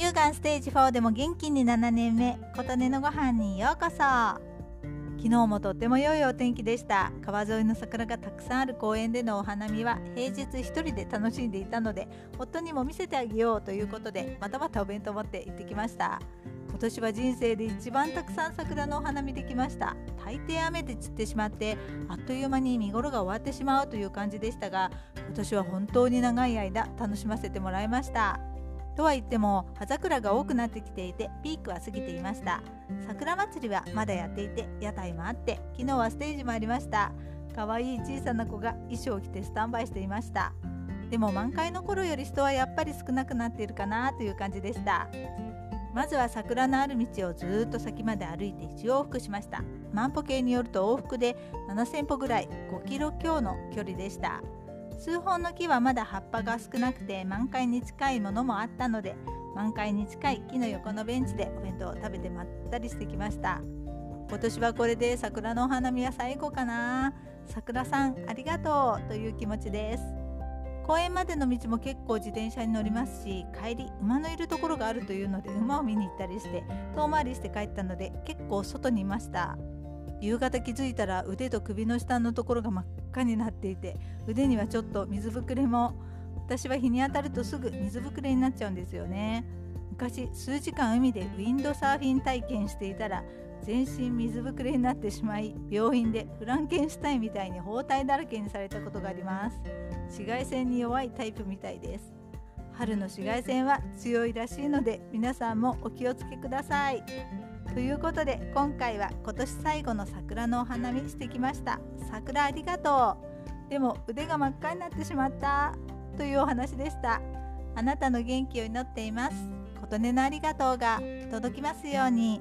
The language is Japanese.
乳がんステージ4でも元気に7年目琴音のご飯にようこそ。昨日もとっても良いお天気でした。川沿いの桜がたくさんある公園でのお花見は平日1人で楽しんでいたので夫にも見せてあげようということでまたまたお弁当持って行ってきました。今年は人生で一番たくさん桜のお花見できました。大抵雨で散ってしまってあっという間に見頃が終わってしまうという感じでしたが今年は本当に長い間楽しませてもらいました。とは言っても葉桜が多くなってきていてピークは過ぎていました。桜祭りはまだやっていて屋台もあって昨日はステージもありました。可愛い小さな子が衣装を着てスタンバイしていました。でも満開の頃より人はやっぱり少なくなっているかなという感じでした。まずは桜のある道をずっと先まで歩いて1往復しました。万歩計によると往復で7000歩ぐらい5キロ強の距離でした。数本の木はまだ葉っぱが少なくて満開に近いものもあったので満開に近い木の横のベンチでお弁当を食べてまったりしてきました。今年はこれで桜のお花見は最後かな。桜さんありがとうという気持ちです。公園までの道も結構自転車に乗りますし帰り馬のいるところがあるというので馬を見に行ったりして遠回りして帰ったので結構外にいました。夕方気づいたら腕と首の下のところが真っ赤になっていて腕にはちょっと水ぶくれも私は日に当たるとすぐ水ぶくれになっちゃうんですよね。昔数時間海でウィンドサーフィン体験していたら全身水ぶくれになってしまい病院でフランケンシュタインみたいに包帯だらけにされたことがあります。紫外線に弱いタイプみたいです。春の紫外線は強いらしいので皆さんもお気をつけください。ということで今回は今年最後の桜のお花見してきました。桜ありがとう。でも腕が真っ赤になってしまった。というお話でした。あなたの元気を祈っています。琴音のありがとうが届きますように。